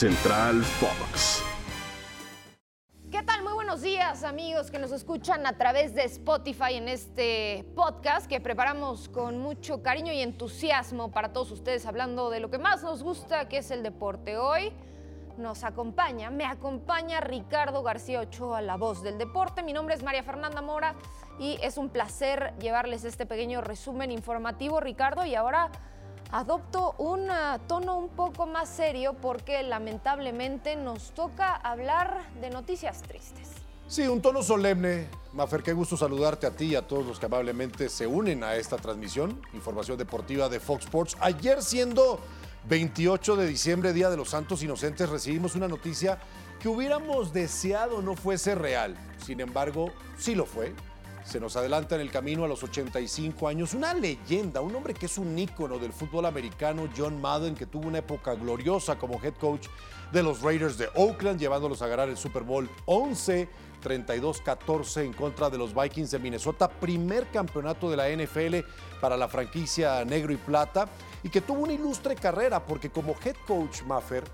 Central Fox. ¿Qué tal? Muy buenos días amigos que nos escuchan a través de Spotify en este podcast que preparamos con mucho cariño y entusiasmo para todos ustedes hablando de lo que más nos gusta que es el deporte. Hoy nos acompaña, me acompaña Ricardo García Ochoa, la voz del deporte. Mi nombre es María Fernanda Mora y es un placer llevarles este pequeño resumen informativo, Ricardo. Y ahora adopto un ah, tono un poco más serio porque lamentablemente nos toca hablar de noticias tristes. Sí, un tono solemne. Mafer, qué gusto saludarte a ti y a todos los que amablemente se unen a esta transmisión, información deportiva de Fox Sports. Ayer siendo 28 de diciembre, Día de los Santos Inocentes, recibimos una noticia que hubiéramos deseado no fuese real. Sin embargo, sí lo fue. Se nos adelanta en el camino a los 85 años una leyenda, un hombre que es un ícono del fútbol americano, John Madden, que tuvo una época gloriosa como head coach de los Raiders de Oakland, llevándolos a ganar el Super Bowl 11, 32-14 en contra de los Vikings de Minnesota, primer campeonato de la NFL para la franquicia negro y plata, y que tuvo una ilustre carrera porque como head coach Maffer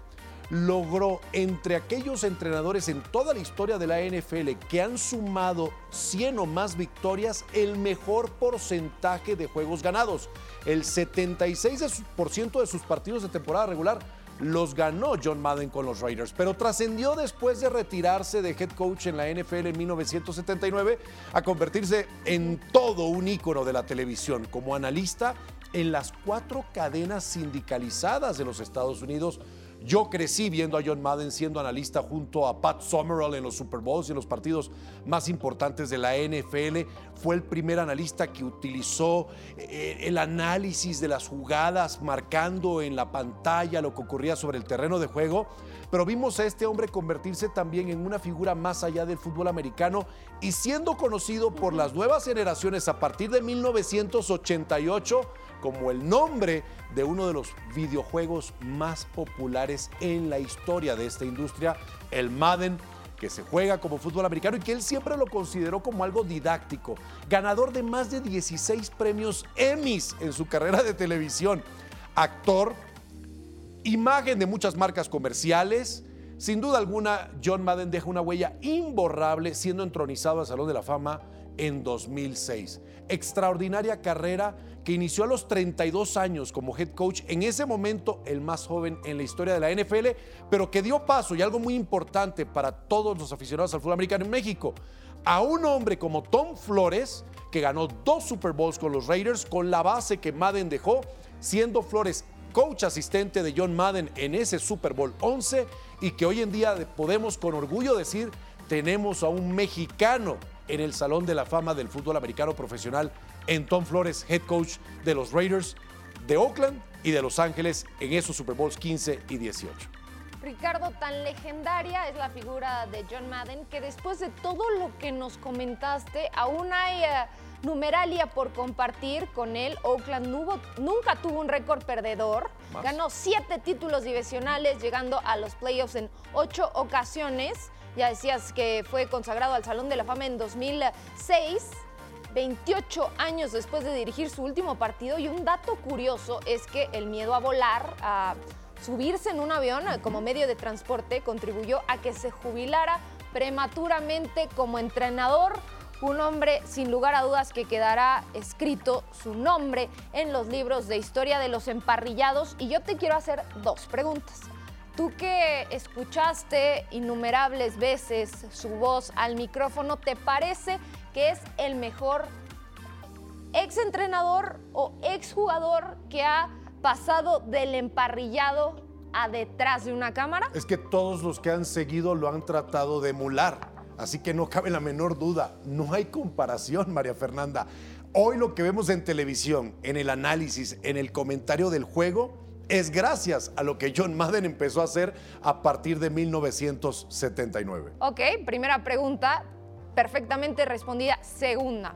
logró entre aquellos entrenadores en toda la historia de la NFL que han sumado 100 o más victorias el mejor porcentaje de juegos ganados. El 76% de sus partidos de temporada regular los ganó John Madden con los Raiders, pero trascendió después de retirarse de head coach en la NFL en 1979 a convertirse en todo un ícono de la televisión como analista en las cuatro cadenas sindicalizadas de los Estados Unidos yo crecí viendo a John Madden siendo analista junto a Pat Summerall en los Super Bowls y en los partidos más importantes de la NFL. Fue el primer analista que utilizó eh, el análisis de las jugadas, marcando en la pantalla lo que ocurría sobre el terreno de juego. Pero vimos a este hombre convertirse también en una figura más allá del fútbol americano y siendo conocido por las nuevas generaciones a partir de 1988 como el nombre de uno de los videojuegos más populares en la historia de esta industria, el Madden que se juega como fútbol americano y que él siempre lo consideró como algo didáctico, ganador de más de 16 premios Emmys en su carrera de televisión, actor, imagen de muchas marcas comerciales. Sin duda alguna, John Madden deja una huella imborrable siendo entronizado al Salón de la Fama en 2006. Extraordinaria carrera que inició a los 32 años como head coach, en ese momento el más joven en la historia de la NFL, pero que dio paso, y algo muy importante para todos los aficionados al fútbol americano en México, a un hombre como Tom Flores, que ganó dos Super Bowls con los Raiders, con la base que Madden dejó, siendo Flores coach asistente de John Madden en ese Super Bowl 11 y que hoy en día podemos con orgullo decir tenemos a un mexicano en el Salón de la Fama del Fútbol Americano Profesional en Tom Flores, head coach de los Raiders de Oakland y de Los Ángeles en esos Super Bowls 15 y 18. Ricardo, tan legendaria es la figura de John Madden que después de todo lo que nos comentaste, aún hay eh, numeralia por compartir con él. Oakland nunca tuvo un récord perdedor. Ganó siete títulos divisionales, llegando a los playoffs en ocho ocasiones. Ya decías que fue consagrado al Salón de la Fama en 2006. 28 años después de dirigir su último partido y un dato curioso es que el miedo a volar, a subirse en un avión como medio de transporte contribuyó a que se jubilara prematuramente como entrenador. Un hombre sin lugar a dudas que quedará escrito su nombre en los libros de historia de los emparrillados. Y yo te quiero hacer dos preguntas. Tú que escuchaste innumerables veces su voz al micrófono, ¿te parece que es el mejor exentrenador o exjugador que ha pasado del emparrillado a detrás de una cámara? Es que todos los que han seguido lo han tratado de emular. Así que no cabe la menor duda, no hay comparación, María Fernanda. Hoy lo que vemos en televisión, en el análisis, en el comentario del juego, es gracias a lo que John Madden empezó a hacer a partir de 1979. Ok, primera pregunta, perfectamente respondida. Segunda,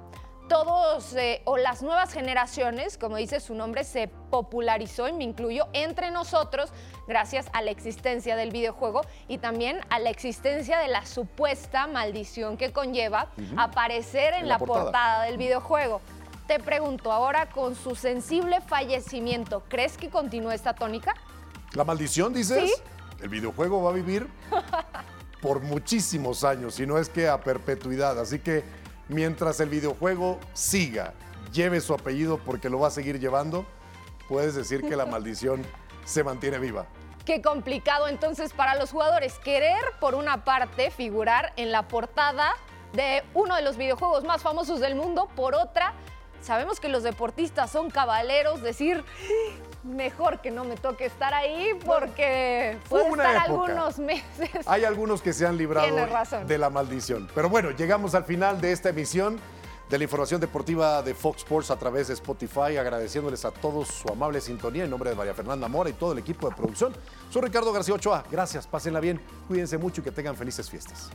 todos eh, o las nuevas generaciones, como dice su nombre, se popularizó y me incluyo entre nosotros gracias a la existencia del videojuego y también a la existencia de la supuesta maldición que conlleva aparecer en, la, portada del videojuego. Te pregunto, ahora con su sensible fallecimiento, ¿crees que continúa esta tónica? ¿La maldición, dices? Sí. el videojuego va a vivir por muchísimos años, si no es que a perpetuidad. Así que mientras el videojuego siga, lleve su apellido porque lo va a seguir llevando, puedes decir que la maldición se mantiene viva. Qué complicado entonces para los jugadores querer, por una parte, figurar en la portada de uno de los videojuegos más famosos del mundo, por otra, sabemos que los deportistas son cabaleros, decir, mejor que no me toque estar ahí porque una estar época. algunos meses. Hay algunos que se han librado de la maldición. Pero bueno, llegamos al final de esta emisión de la información deportiva de Fox Sports a través de Spotify, agradeciéndoles a todos su amable sintonía en nombre de María Fernanda Mora y todo el equipo de producción. Soy Ricardo García Ochoa. Gracias, pásenla bien, cuídense mucho y que tengan felices fiestas.